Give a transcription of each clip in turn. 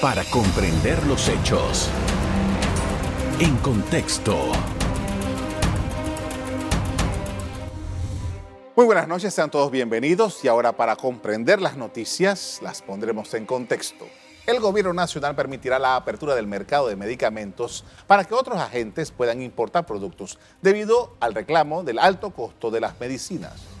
para comprender los hechos. En contexto. Muy buenas noches, sean todos bienvenidos y ahora para comprender las noticias las pondremos en contexto. El gobierno nacional permitirá la apertura del mercado de medicamentos para que otros agentes puedan importar productos debido al reclamo del alto costo de las medicinas.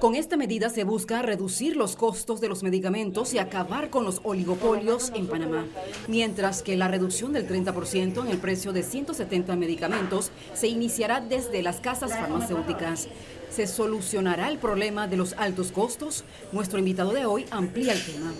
Con esta medida se busca reducir los costos de los medicamentos y acabar con los oligopolios en Panamá, mientras que la reducción del 30% en el precio de 170 medicamentos se iniciará desde las casas farmacéuticas. ¿Se solucionará el problema de los altos costos? Nuestro invitado de hoy amplía el tema.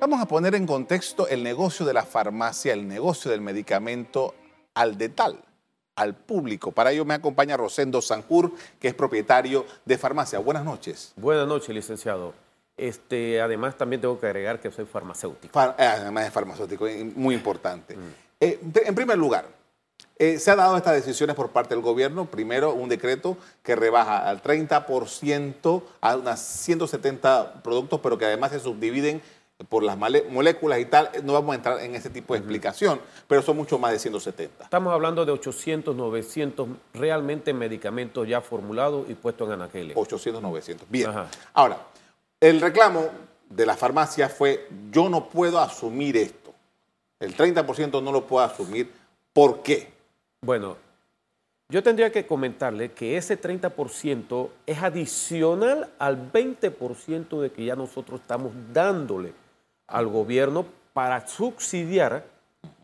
Vamos a poner en contexto el negocio de la farmacia, el negocio del medicamento al detal al público. Para ello me acompaña Rosendo Sanjur, que es propietario de farmacia. Buenas noches. Buenas noches, licenciado. Este, además, también tengo que agregar que soy farmacéutico. Eh, además es farmacéutico, muy importante. Mm. Eh, en primer lugar, eh, se ha dado estas decisiones por parte del gobierno. Primero, un decreto que rebaja al 30% a unas 170 productos, pero que además se subdividen por las moléculas y tal, no vamos a entrar en ese tipo de explicación, pero son mucho más de 170. Estamos hablando de 800, 900 realmente medicamentos ya formulados y puestos en anaqueles. 800, 900. Bien. Ahora, el reclamo de la farmacia fue, yo no puedo asumir esto. El 30% no lo puedo asumir. ¿Por qué? Bueno, yo tendría que comentarle que ese 30% es adicional al 20% de que ya nosotros estamos dándole al gobierno para subsidiar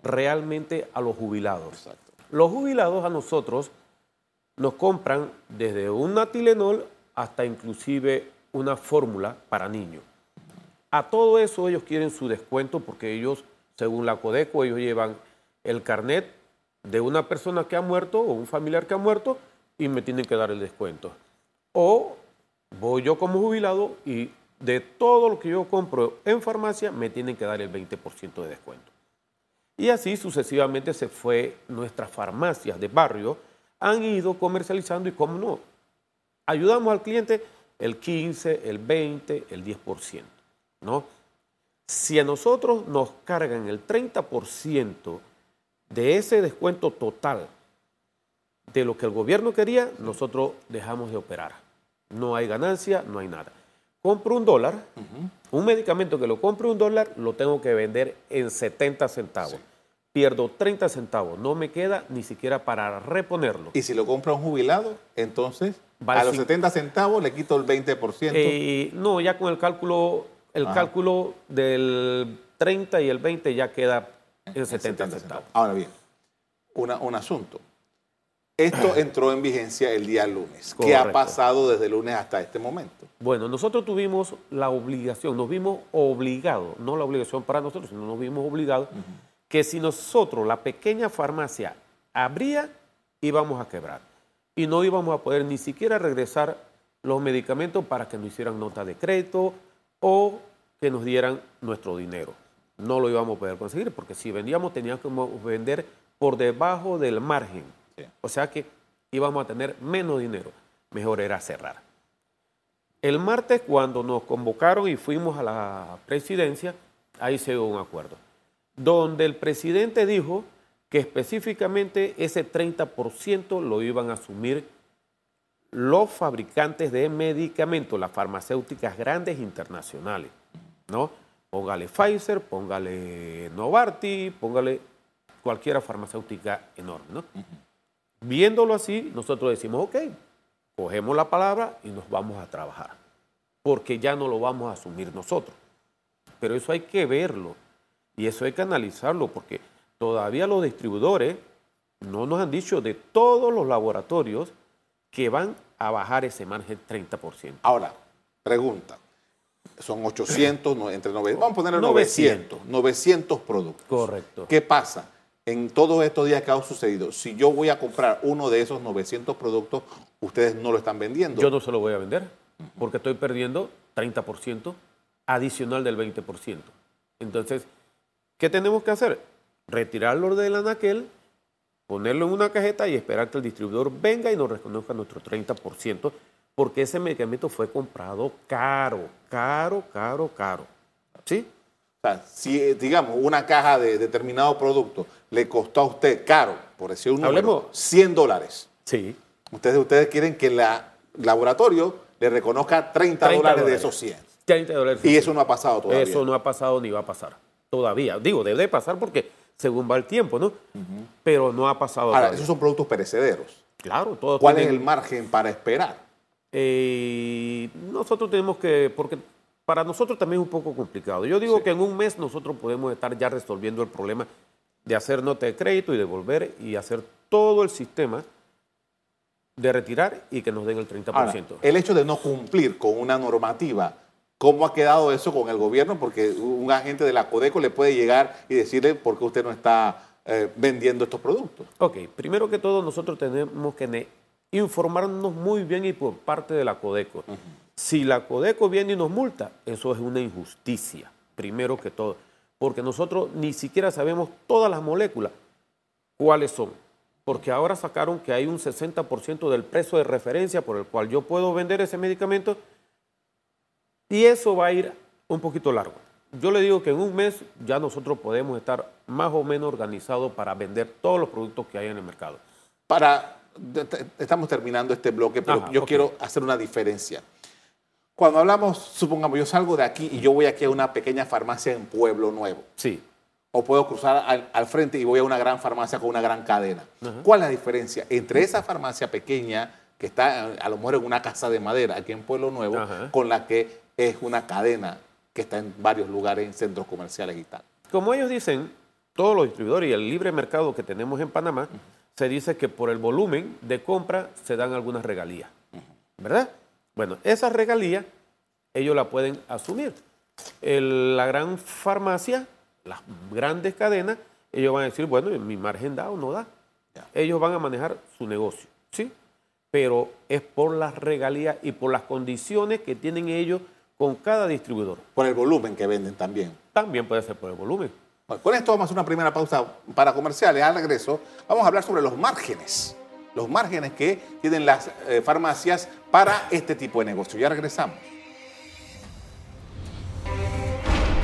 realmente a los jubilados. Los jubilados a nosotros nos compran desde un Tilenol hasta inclusive una fórmula para niños. A todo eso ellos quieren su descuento porque ellos, según la Codeco, ellos llevan el carnet de una persona que ha muerto o un familiar que ha muerto y me tienen que dar el descuento. O voy yo como jubilado y de todo lo que yo compro en farmacia, me tienen que dar el 20% de descuento. Y así sucesivamente se fue, nuestras farmacias de barrio han ido comercializando y como no, ayudamos al cliente el 15, el 20, el 10%, ¿no? Si a nosotros nos cargan el 30% de ese descuento total de lo que el gobierno quería, nosotros dejamos de operar. No hay ganancia, no hay nada compro un dólar, un medicamento que lo compro un dólar, lo tengo que vender en 70 centavos. Pierdo 30 centavos, no me queda ni siquiera para reponerlo. Y si lo compra un jubilado, entonces a los 70 centavos le quito el 20%. Eh, no, ya con el cálculo, el cálculo del 30 y el 20 ya queda en 70, centavos. Ahora bien, un asunto. Esto entró en vigencia el día lunes. ¿Qué ha pasado desde el lunes hasta este momento? Bueno, nosotros tuvimos la obligación, nos vimos obligados, no la obligación para nosotros, sino nos vimos obligados, que si nosotros, la pequeña farmacia, abría, íbamos a quebrar. Y no íbamos a poder ni siquiera regresar los medicamentos para que nos hicieran nota de crédito o que nos dieran nuestro dinero. No lo íbamos a poder conseguir porque si vendíamos teníamos que vender por debajo del margen o sea que íbamos a tener menos dinero. Mejor era cerrar. El martes, cuando nos convocaron y fuimos a la presidencia, ahí se dio un acuerdo, donde el presidente dijo que específicamente ese 30% lo iban a asumir los fabricantes de medicamentos, las farmacéuticas grandes internacionales, ¿no? Póngale Pfizer, póngale Novartis, póngale cualquiera farmacéutica enorme, ¿no? Viéndolo así, nosotros decimos, ok, cogemos la palabra y nos vamos a trabajar, porque ya no lo vamos a asumir nosotros. Pero eso hay que verlo y eso hay que analizarlo, porque todavía los distribuidores no nos han dicho de todos los laboratorios que van a bajar ese margen 30%. Ahora, pregunta. Son 800, entre 900, vamos a poner 900, 900 productos. Correcto. ¿Qué pasa? En todos estos días que ha sucedido, si yo voy a comprar uno de esos 900 productos, ustedes no lo están vendiendo. Yo no se lo voy a vender porque estoy perdiendo 30% adicional del 20%. Entonces, ¿qué tenemos que hacer? Retirarlo del anaquel, ponerlo en una cajeta y esperar que el distribuidor venga y nos reconozca nuestro 30%, porque ese medicamento fue comprado caro, caro, caro, caro. ¿Sí? O sea, si, digamos, una caja de determinado producto le costó a usted caro, por decir un número, Hablemos- 100 dólares. Sí. Ustedes, ustedes quieren que el laboratorio le reconozca 30, 30 dólares, de esos 100. 30 dólares. Y eso no ha pasado todavía. Eso no ha pasado ni va a pasar. Todavía. Digo, debe de pasar porque según va el tiempo, ¿no? Pero no ha pasado Ahora, todavía. esos son productos perecederos. Claro, todo ¿Cuál es el margen para esperar? Eh, nosotros tenemos que, porque para nosotros también es un poco complicado. Yo digo Sí. que en un mes nosotros podemos estar ya resolviendo el problema de hacer nota de crédito y devolver y hacer todo el sistema de retirar y que nos den el 30%. Ahora, el hecho de no cumplir con una normativa, ¿cómo ha quedado eso con el gobierno? Porque un agente de la Codeco le puede llegar y decirle por qué usted no está eh, vendiendo estos productos. Ok, primero que todo nosotros tenemos que informarnos muy bien y por parte de la Codeco. Si la Codeco viene y nos multa, eso es una injusticia, primero que todo, porque nosotros ni siquiera sabemos todas las moléculas, cuáles son, porque ahora sacaron que hay un 60% del precio de referencia por el cual yo puedo vender ese medicamento y eso va a ir un poquito largo. Yo le digo que en un mes ya nosotros podemos estar más o menos organizados para vender todos los productos que hay en el mercado. Para, estamos terminando este bloque, pero Ajá, yo quiero hacer una diferencia. Cuando hablamos, supongamos, yo salgo de aquí y yo voy aquí a una pequeña farmacia en Pueblo Nuevo. Sí. o puedo cruzar al, al frente y voy a una gran farmacia con una gran cadena. ¿Cuál es la diferencia entre esa farmacia pequeña que está a lo mejor en una casa de madera aquí en Pueblo Nuevo Ajá. con la que es una cadena que está en varios lugares, en centros comerciales y tal? Como ellos dicen, todos los distribuidores y el libre mercado que tenemos en Panamá, se dice que por el volumen de compra se dan algunas regalías. ¿Verdad? Bueno, esas regalías ellos la pueden asumir. El- la gran farmacia, las grandes cadenas, ellos van a decir, bueno, mi margen da o no da. Ellos van a manejar su negocio, ¿sí? Pero es por las regalías y por las condiciones que tienen ellos con cada distribuidor. Por el volumen que venden también. También puede ser por el volumen. Bueno, con esto vamos a hacer una primera pausa para comerciales. Al regreso vamos a hablar sobre los márgenes. Los márgenes que tienen las eh, farmacias para este tipo de negocio. Ya regresamos.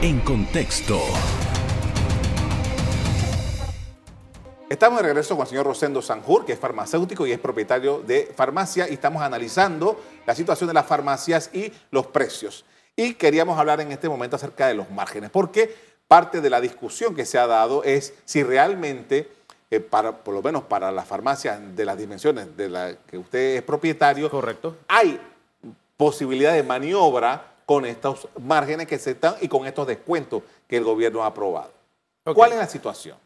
En contexto. Estamos de regreso con el señor Rosendo Sanjur, que es farmacéutico y es propietario de farmacia, y estamos analizando la situación de las farmacias y los precios. Y queríamos hablar en este momento acerca de los márgenes, porque parte de la discusión que se ha dado es si realmente, eh, para, por lo menos para las farmacias de las dimensiones de la que usted es propietario, Correcto. hay posibilidad de maniobra con estos márgenes que se están y con estos descuentos que el gobierno ha aprobado. ¿Cuál es la situación?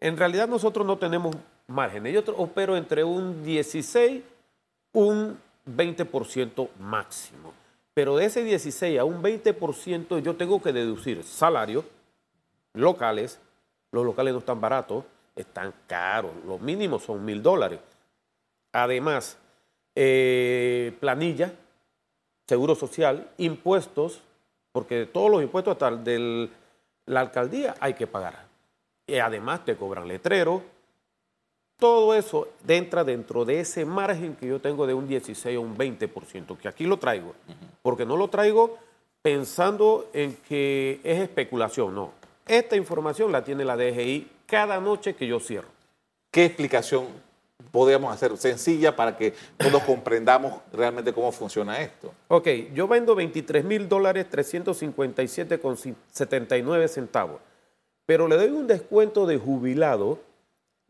En realidad nosotros no tenemos margen. Yo opero entre un 16, un 20% máximo. Pero de ese 16 a un 20% yo tengo que deducir salarios locales. Los locales no están baratos, están caros. Los mínimos son mil dólares. Además, eh, planilla, seguro social, impuestos, porque todos los impuestos hasta de la alcaldía hay que pagar. Y además te cobran letrero. Todo eso entra dentro de ese margen que yo tengo de un 16 o un 20%, que aquí lo traigo. Porque no lo traigo pensando en que es especulación, no. Esta información la tiene la DGI cada noche que yo cierro. ¿Qué explicación podríamos hacer sencilla para que todos comprendamos realmente cómo funciona esto? Ok, yo vendo 23 mil dólares 357 con 79 centavos, pero le doy un descuento de jubilado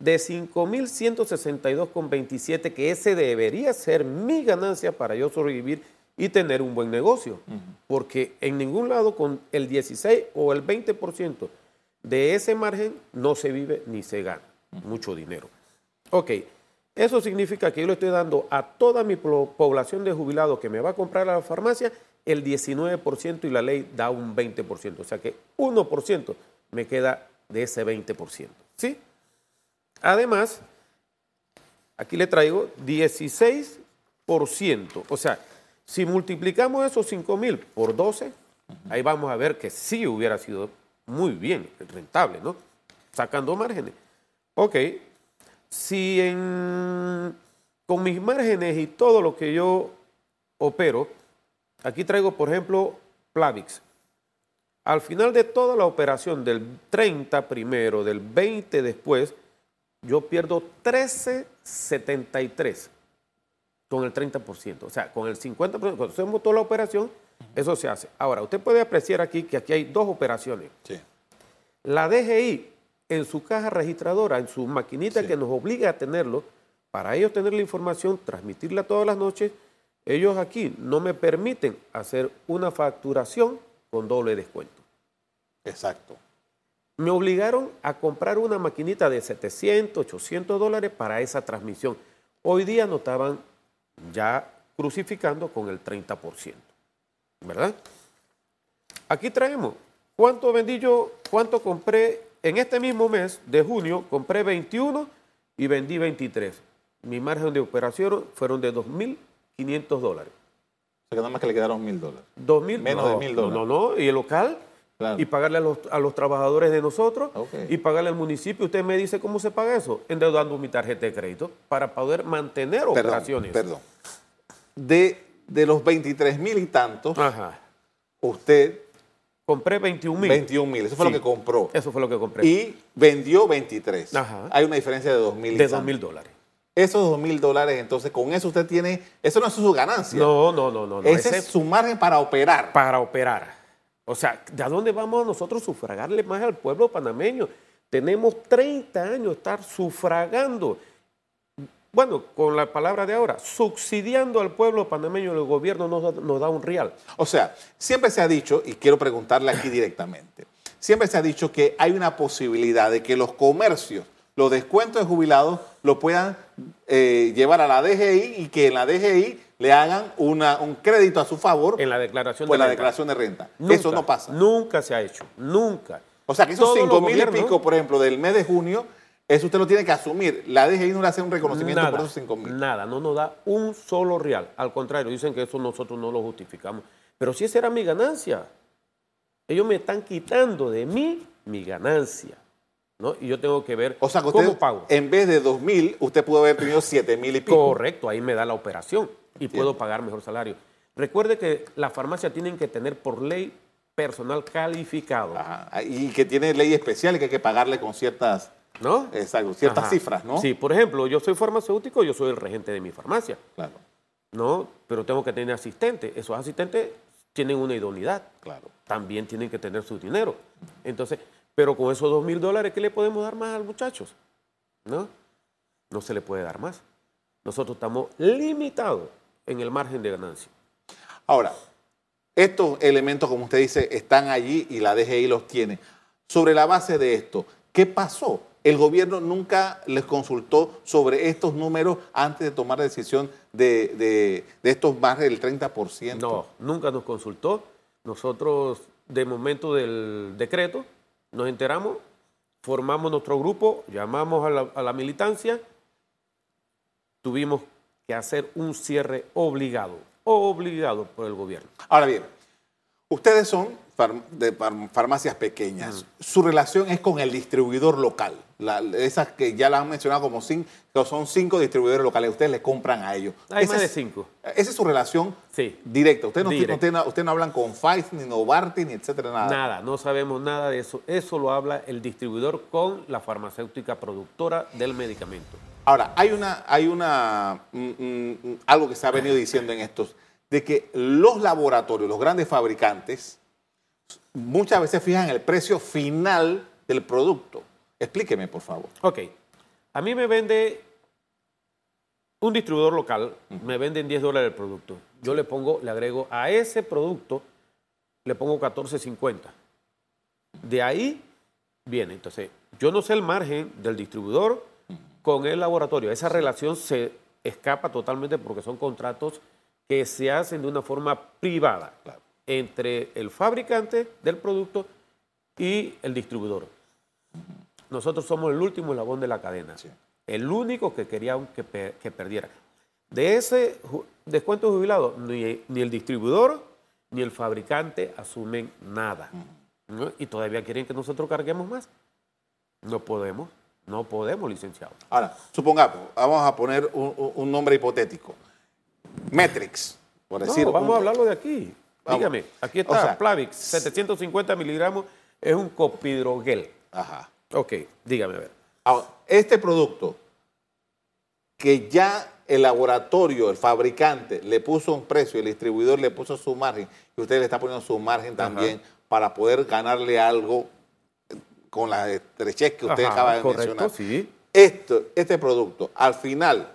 de 5.162,27, que ese debería ser mi ganancia para yo sobrevivir y tener un buen negocio. Porque en ningún lado con el 16 o el 20% de ese margen no se vive ni se gana mucho dinero. Ok, eso significa que yo le estoy dando a toda mi po- población de jubilados que me va a comprar a la farmacia el 19% y la ley da un 20%. O sea que 1% me queda de ese 20%. ¿Sí? Además, aquí le traigo 16%. O sea, si multiplicamos esos 5 mil por 12, ahí vamos a ver que sí hubiera sido muy bien, rentable, ¿no? Sacando márgenes. Ok, si en, con mis márgenes y todo lo que yo opero, aquí traigo, por ejemplo, Plavix. Al final de toda la operación, del 30 primero, del 20 después, yo pierdo 13.73 con el 30%. O sea, con el 50%, cuando hacemos toda la operación, eso se hace. Ahora, usted puede apreciar aquí que aquí hay dos operaciones. Sí. La DGI, en su caja registradora, en su maquinita Sí. que nos obliga a tenerlo, para ellos tener la información, transmitirla todas las noches, ellos aquí no me permiten hacer una facturación con doble descuento. Exacto. Me obligaron a comprar una maquinita de 700, 800 dólares para esa transmisión. Hoy día nos estaban ya crucificando con el 30%. ¿Verdad? Aquí traemos. ¿Cuánto vendí yo? ¿Cuánto compré? En este mismo mes de junio compré 21 y vendí 23. Mi margen de operación fueron de 2.500 dólares. O sea que nada más que le quedaron mil dólares. 2.000 Menos no, de mil dólares. No, no, no. ¿Y el local? Claro. Y pagarle a los, a los trabajadores de nosotros y pagarle al municipio. Usted me dice cómo se paga eso, endeudando mi tarjeta de crédito para poder mantener Perdón, operaciones. perdón. De, de los 23 mil y tantos, Ajá. usted Compré 21 mil. 21 mil. Eso fue Sí. lo que compró. Eso fue lo que compré. Y vendió 23. Ajá. Hay una diferencia de 2 mil. de 2 mil dólares. Esos 2 mil dólares, entonces con eso usted tiene, eso no es su ganancia. No, no, no, no. no. Ese Ese es su margen para operar. para operar. O sea, ¿de dónde vamos nosotros sufragarle más al pueblo panameño? Tenemos 30 años de estar sufragando, bueno, con la palabra de ahora, subsidiando al pueblo panameño, el gobierno nos, da- nos da un real. O sea, siempre se ha dicho, y quiero preguntarle aquí directamente, siempre se ha dicho que hay una posibilidad de que los comercios, los descuentos de jubilados, lo puedan eh, llevar a la DGI y que en la DGI le hagan una- un crédito a su favor En la declaración por de la renta. declaración de renta. Nunca, Eso no pasa. Nunca se ha hecho, nunca. O sea, que esos Todos los 5 mil y pico, por ejemplo, del mes de junio, eso usted lo tiene que asumir. La DGI no le hace un reconocimiento nada, por esos 5 mil. Nada, no nos da un solo real. Al contrario, dicen que eso nosotros no lo justificamos. Pero si esa era mi ganancia, ellos me están quitando de mí mi ganancia. ¿no? Y yo tengo que ver O sea, que cómo usted, pago. en vez de 2 mil, usted pudo haber tenido 7 mil y pico. Correcto, ahí me da la operación y puedo pagar mejor salario. Recuerde que la farmacia tienen que tener por ley personal calificado, Ajá, Y que tiene ley especial y que hay que pagarle con ciertas, ¿no? exacto, ciertas Ajá. cifras, ¿no? Sí, por ejemplo, yo soy farmacéutico, yo soy el regente de mi farmacia, Claro, ¿no? Pero tengo que tener asistente. Esos asistentes tienen una idoneidad. claro. también tienen que tener su dinero. Entonces, pero con esos dos mil dólares, ¿qué le podemos dar más a los muchachos? ¿No? No se le puede dar más. Nosotros estamos limitados en el margen de ganancia. Ahora, estos elementos, como usted dice, están allí y la DGI los tiene. Sobre la base de esto, ¿qué pasó? El gobierno nunca les consultó sobre estos números antes de tomar la decisión de, de- de estos más del 30%. No, nunca nos consultó. Nosotros, de momento del decreto, nos enteramos, formamos nuestro grupo, llamamos a la, a la militancia, tuvimos que hacer un cierre obligado, obligado por el gobierno. Ahora bien, ustedes son de far- farmacias pequeñas. Su relación es con el distribuidor local. La- esas que ya la han mencionado como cinco, son cinco distribuidores locales. Ustedes le compran a ellos. Hay Esa más de es- cinco. Esa es su relación Sí. directa. Ustedes no, Directa. usted no, usted no hablan con Pfizer, ni Novartis, ni etcétera, nada. Nada, no sabemos nada de eso. Eso lo habla el distribuidor con la farmacéutica productora del medicamento. Ahora, hay una, hay una mm, mm, mm, algo que se ha venido diciendo en estos, de que los laboratorios, los grandes fabricantes, muchas veces fijan el precio final del producto. Explíqueme, por favor. Ok, a mí me vende un distribuidor local, me venden 10 dólares el producto. Yo le pongo, le agrego a ese producto, le pongo 14.50. De ahí viene. Entonces, yo no sé el margen del distribuidor con el laboratorio. Esa relación se escapa totalmente porque son contratos que se hacen de una forma privada Claro. Entre el fabricante del producto y el distribuidor. Nosotros somos el último eslabón de la cadena. Sí. El único que querían que, pe- que perdiera. De ese descuento jubilado, ni, ni el distribuidor ni el fabricante asumen nada. ¿no? Y todavía quieren que nosotros carguemos más. No podemos, no podemos, licenciado. Ahora, supongamos, vamos a poner un, nombre hipotético. Metrix, Por No, decir, vamos un- a hablarlo de aquí. Dígame, aquí O está sea, Plavix, 750 miligramos, es un copidrogel. Ajá. Ok, dígame a ver. Ahora, este producto que ya el laboratorio, el fabricante, le puso un precio, el distribuidor le puso su margen, y usted le está poniendo su margen también para poder ganarle algo con la estrechez que usted Ajá, acaba de correcto, mencionar. sí. Esto, este producto, al final,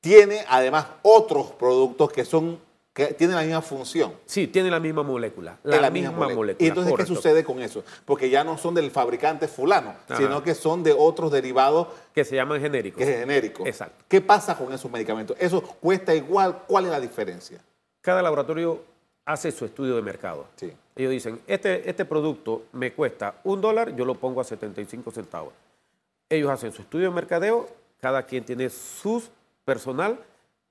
tiene además otros productos que son que tienen la misma función. Sí, tiene la misma molécula. La, misma, molécula. Y entonces, correcto. ¿qué sucede con eso? Porque ya no son del fabricante fulano, Ajá. sino que son de otros derivados Que se llaman genéricos. que es genérico. Exacto. ¿Qué pasa con esos medicamentos? ¿Eso cuesta igual? ¿Cuál es la diferencia? Cada laboratorio hace su estudio de mercado. Sí. Ellos dicen, este, este producto me cuesta un dólar, yo lo pongo a 75 centavos. Ellos hacen su estudio de mercadeo, cada quien tiene su personal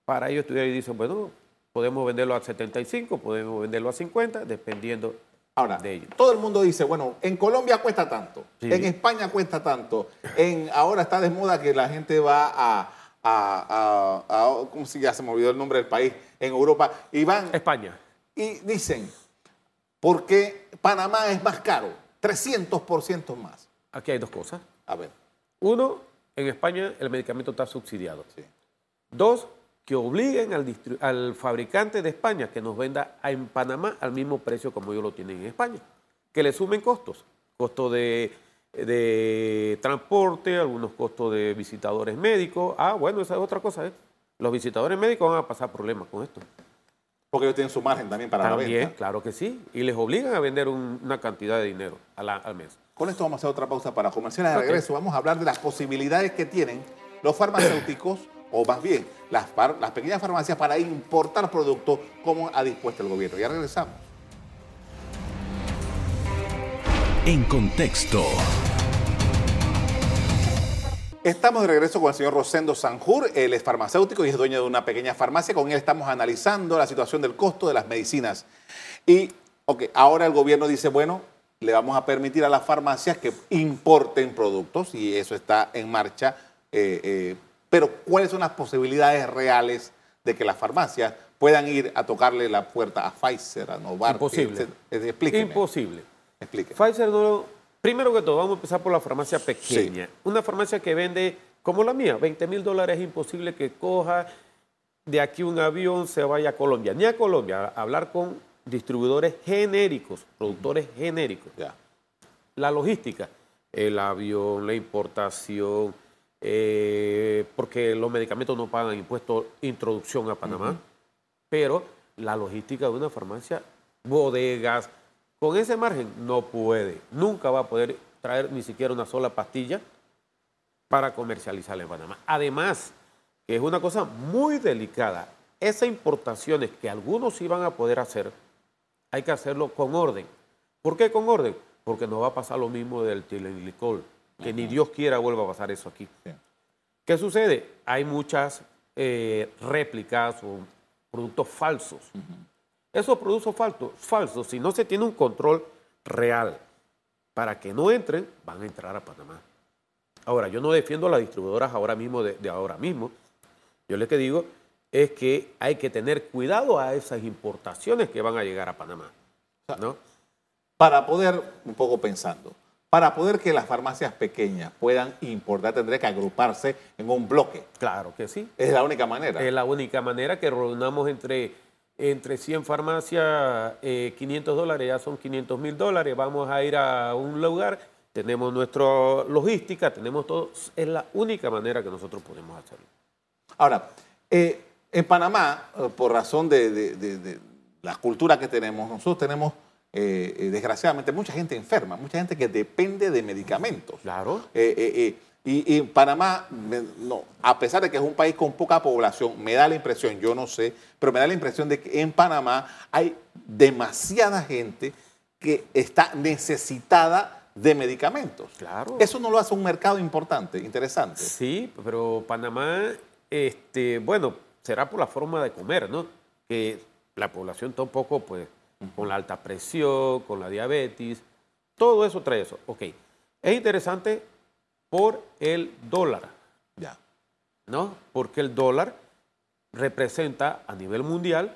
para ellos estudiar y dicen, bueno, podemos venderlo a 75, podemos venderlo a 50, dependiendo Ahora, de ellos. todo el mundo dice, bueno, en Colombia cuesta tanto, Sí. en España cuesta tanto, en, ahora está de moda que la gente va a, a, a- a- ¿cómo se ya se me olvidó el nombre del país? En Europa, y van España. y dicen, ¿por qué Panamá es más caro? 300% más. Aquí hay dos cosas. A ver, Uno, en España el medicamento está subsidiado. sí. Dos, que obliguen al, fabricante de España que nos venda en Panamá al mismo precio como ellos lo tienen en España. Que le sumen costos. Costo de, de transporte, algunos costos de visitadores médicos. Ah, bueno, esa es otra cosa. ¿eh? Los visitadores médicos van a pasar problemas con esto. Porque ellos tienen su margen también para la venta. claro que sí. Y les obligan a vender un- una cantidad de dinero al mes. Con esto vamos a hacer otra pausa para comerciales. De regreso vamos a hablar de las posibilidades que tienen los farmacéuticos, o más bien las, las pequeñas farmacias para importar productos como ha dispuesto el gobierno. Ya regresamos. En contexto. Estamos de regreso con el señor Rosendo Sanjur. Él es farmacéutico y es dueño de una pequeña farmacia. Con él estamos analizando la situación del costo de las medicinas. Y, ok, ahora el gobierno dice, bueno, le vamos a permitir a las farmacias que importen productos y eso está en marcha. eh, eh, pero, ¿cuáles son las posibilidades reales de que las farmacias puedan ir a tocarle la puerta a Pfizer, a Novartis? Imposible. Explíqueme. Imposible. Explíqueme. Pfizer no. Primero que todo, vamos a empezar por la farmacia pequeña. Una farmacia que vende, como la mía, 20 mil dólares es imposible que coja de aquí un avión, se vaya a Colombia. Ni a Colombia, a hablar con distribuidores genéricos, productores genéricos. Ya. La logística, el avión, la importación, eh, porque los medicamentos no pagan impuestos, introducción a Panamá, pero la logística de una farmacia, bodegas, con ese margen no puede, nunca va a poder traer ni siquiera una sola pastilla para comercializarla en Panamá. Además, que es una cosa muy delicada, esas importaciones que algunos iban a poder hacer, hay que hacerlo con orden. ¿Por qué con orden? Porque no va a pasar lo mismo del tilenlicol, que ni Dios quiera vuelva a pasar eso aquí. Sí. ¿Qué sucede? Hay muchas eh, réplicas o productos falsos. Esos productos falsos, falsos, si no se tiene un control real para que no entren, van a entrar a Panamá. Ahora, yo no defiendo a las distribuidoras ahora mismo, de, de ahora mismo. Yo lo que digo es que hay que tener cuidado a esas importaciones que van a llegar a Panamá. ¿no? Para poder, un poco pensando, para poder que las farmacias pequeñas puedan importar, tendría que agruparse en un bloque. Claro que sí. Es la única manera. Es la única manera que reunamos entre, entre 100 farmacias, eh, 500 dólares, ya son 500 mil dólares. Vamos a ir a un lugar, tenemos nuestra logística, tenemos todo. Es la única manera que nosotros podemos hacerlo. Ahora, eh, en Panamá, eh, por razón de, de- de- de la cultura que tenemos, nosotros tenemos, eh, eh, desgraciadamente, mucha gente enferma, mucha gente que depende de medicamentos. Claro. Eh, y, y Panamá, me- no, a pesar de que es un país con poca población, me da la impresión, yo no sé, pero me da la impresión de que en Panamá hay demasiada gente que está necesitada de medicamentos. Claro. Eso no lo hace un mercado importante, interesante. Sí, pero Panamá, este, bueno, será por la forma de comer, ¿no? Que la población está un con la alta presión, con la diabetes, todo eso trae eso. Ok, es interesante por el dólar, Ya. ¿no? Porque el dólar representa a nivel mundial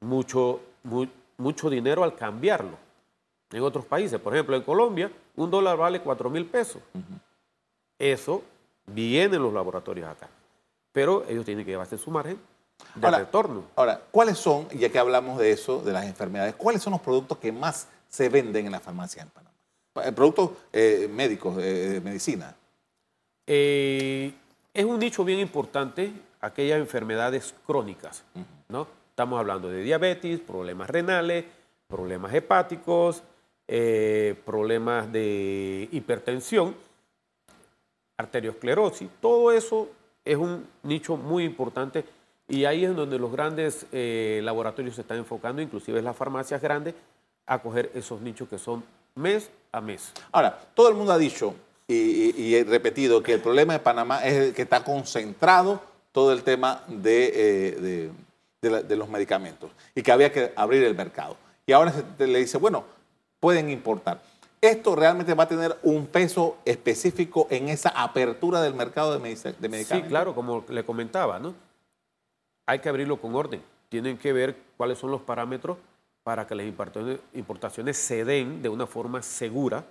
mucho, mucho dinero al cambiarlo. En otros países, por ejemplo, en Colombia, un dólar vale 4 mil pesos. Eso viene en los laboratorios acá. Pero ellos tienen que llevarse su margen de retorno. Ahora, ¿cuáles son, ya que hablamos de eso, de las enfermedades, cuáles son los productos que más se venden en la farmacia en Panamá? Eh, productos eh, médicos, de medicina. Eh, es un nicho bien importante, aquellas enfermedades crónicas, ¿no? Estamos hablando de diabetes, problemas renales, problemas hepáticos, problemas de hipertensión, arteriosclerosis, todo eso es un nicho muy importante y ahí es donde los grandes eh, laboratorios se están enfocando, inclusive las farmacias grandes, a coger esos nichos que son mes a mes. Ahora, todo el mundo ha dicho y, he repetido que el problema de Panamá es que está concentrado todo el tema de, eh, los medicamentos y que había que abrir el mercado. Y ahora se le dice, bueno, pueden importar. ¿Esto realmente va a tener un peso específico en esa apertura del mercado de, medicamentos? Sí, claro, como le comentaba, ¿no? Hay que abrirlo con orden. Tienen que ver cuáles son los parámetros para que las importaciones se den de una forma segura,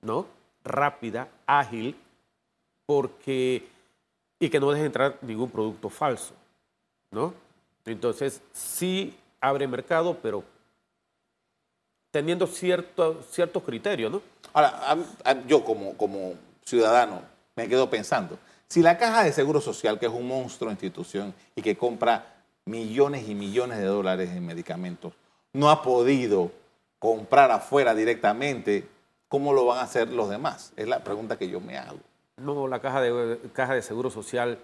¿no? Rápida, ágil, porque y que no deje entrar ningún producto falso, ¿no? Entonces, sí abre mercado, pero teniendo cierto, ciertos criterios, ¿no? Ahora, yo como, como ciudadano me quedo pensando, si la Caja de Seguro Social, que es un monstruo institución y que compra millones y millones de dólares en medicamentos, no ha podido comprar afuera directamente, ¿cómo lo van a hacer los demás? Es la pregunta que yo me hago. No, la Caja de, Caja de Seguro Social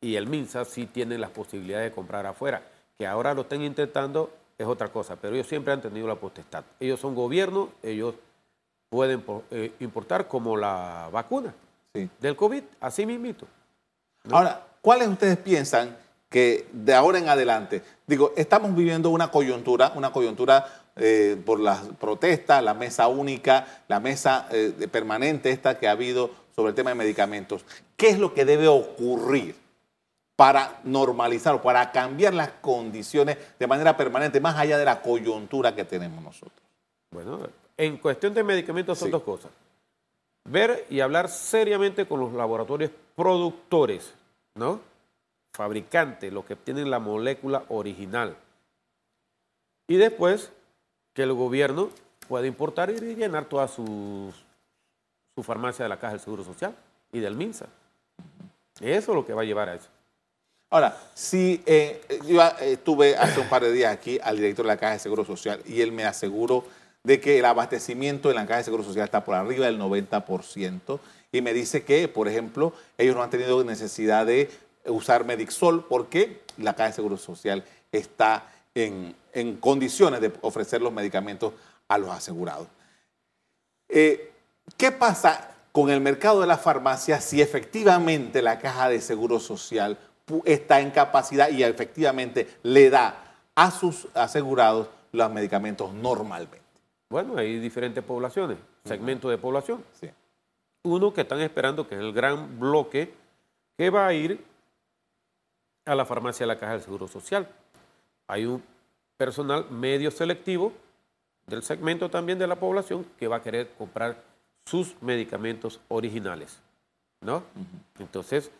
y el MINSA sí tienen las posibilidades de comprar afuera, que ahora lo estén intentando es otra cosa, pero ellos siempre han tenido la potestad. Ellos son gobierno, ellos pueden eh, importar como la vacuna del COVID, así mismito. Ahora, ¿cuáles ustedes piensan que de ahora en adelante, digo, estamos viviendo una coyuntura, una coyuntura eh, por las protestas, la mesa única, la mesa eh, permanente esta que ha habido sobre el tema de medicamentos. ¿Qué es lo que debe ocurrir para normalizar o para cambiar las condiciones de manera permanente, más allá de la coyuntura que tenemos nosotros? Bueno, en cuestión de medicamentos son dos cosas. Ver y hablar seriamente con los laboratorios productores, ¿no? Fabricantes, los que tienen la molécula original. Y después que el gobierno pueda importar y llenar toda su, su farmacia de la Caja del Seguro Social y del MINSA. Eso es lo que va a llevar a eso. Ahora, si eh, yo estuve hace un par de días aquí al director de la Caja de Seguro Social y él me aseguró de que el abastecimiento en la Caja de Seguro Social está por arriba del 90% y me dice que, por ejemplo, ellos no han tenido necesidad de usar Medixol porque la Caja de Seguro Social está en, condiciones de ofrecer los medicamentos a los asegurados. Eh, ¿Qué pasa con el mercado de la farmacia si efectivamente la Caja de Seguro Social está en capacidad y efectivamente le da a sus asegurados los medicamentos normalmente. Bueno, hay diferentes poblaciones, segmentos de población. Uno que están esperando, que es el gran bloque, que va a ir a la farmacia de la Caja del Seguro Social. Hay un personal medio selectivo del segmento también de la población que va a querer comprar sus medicamentos originales. ¿No? Entonces,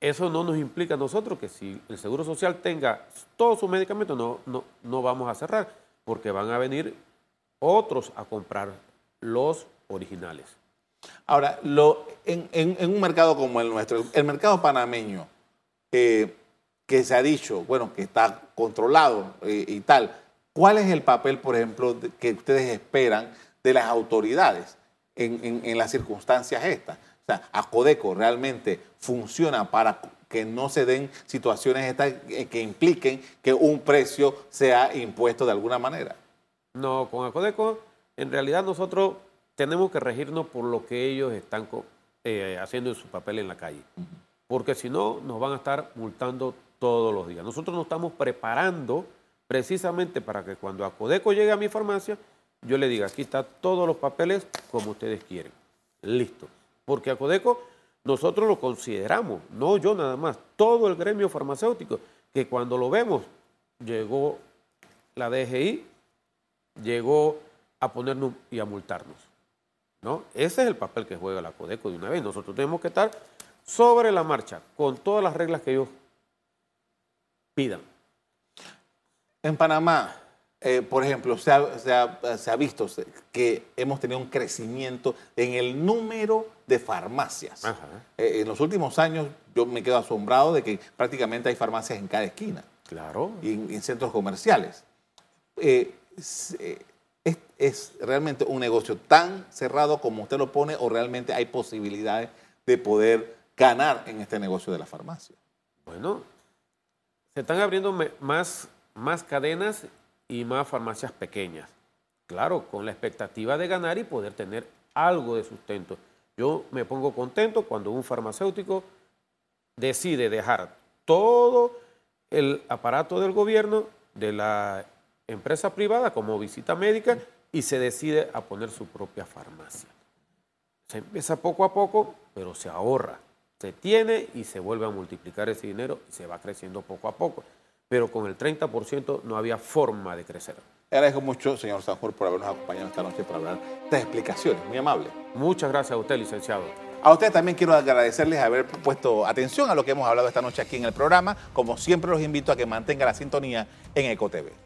eso no nos implica a nosotros que si el Seguro Social tenga todos sus medicamentos, no, no, no vamos a cerrar, porque van a venir otros a comprar los originales. Ahora, lo, en, un mercado como el nuestro, el mercado panameño, eh, que se ha dicho, bueno, que está controlado eh, y tal, ¿cuál es el papel, por ejemplo, que ustedes esperan de las autoridades en, en las circunstancias estas? O sea, Acodeco realmente funciona para que no se den situaciones estas que impliquen que un precio sea impuesto de alguna manera. No, con Acodeco en realidad nosotros tenemos que regirnos por lo que ellos están eh, haciendo en su papel en la calle. Porque si no, nos van a estar multando todos los días. Nosotros nos estamos preparando precisamente para que cuando Acodeco llegue a mi farmacia, yo le diga, aquí están todos los papeles como ustedes quieren. Listo porque a Codeco nosotros lo consideramos, no yo nada más, todo el gremio farmacéutico, que cuando lo vemos llegó la DGI, llegó a ponernos y a multarnos. ¿no? Ese es el papel que juega la Codeco de una vez. Nosotros tenemos que estar sobre la marcha, con todas las reglas que ellos pidan. En Panamá, eh, por ejemplo, se ha, visto que hemos tenido un crecimiento en el número de farmacias. Eh, en los últimos años yo me quedo asombrado de que prácticamente hay farmacias en cada esquina. Claro. Y en, centros comerciales. Eh, es, realmente un negocio tan cerrado como usted lo pone o realmente hay posibilidades de poder ganar en este negocio de la farmacia? Bueno, se están abriendo más, más cadenas y más farmacias pequeñas. Claro, con la expectativa de ganar y poder tener algo de sustento. Yo me pongo contento cuando un farmacéutico decide dejar todo el aparato del gobierno, de la empresa privada como visita médica y se decide a poner su propia farmacia. Se empieza poco a poco, pero se ahorra. Se tiene y se vuelve a multiplicar ese dinero y se va creciendo poco a poco. Pero con el 30% no había forma de crecer. Agradezco mucho, señor Sanjur, por habernos acompañado esta noche para hablar de estas explicaciones. Muy amable. Muchas gracias a usted, licenciado. A usted también quiero agradecerles haber puesto atención a lo que hemos hablado esta noche aquí en el programa. Como siempre, los invito a que mantenga la sintonía en EcoTV.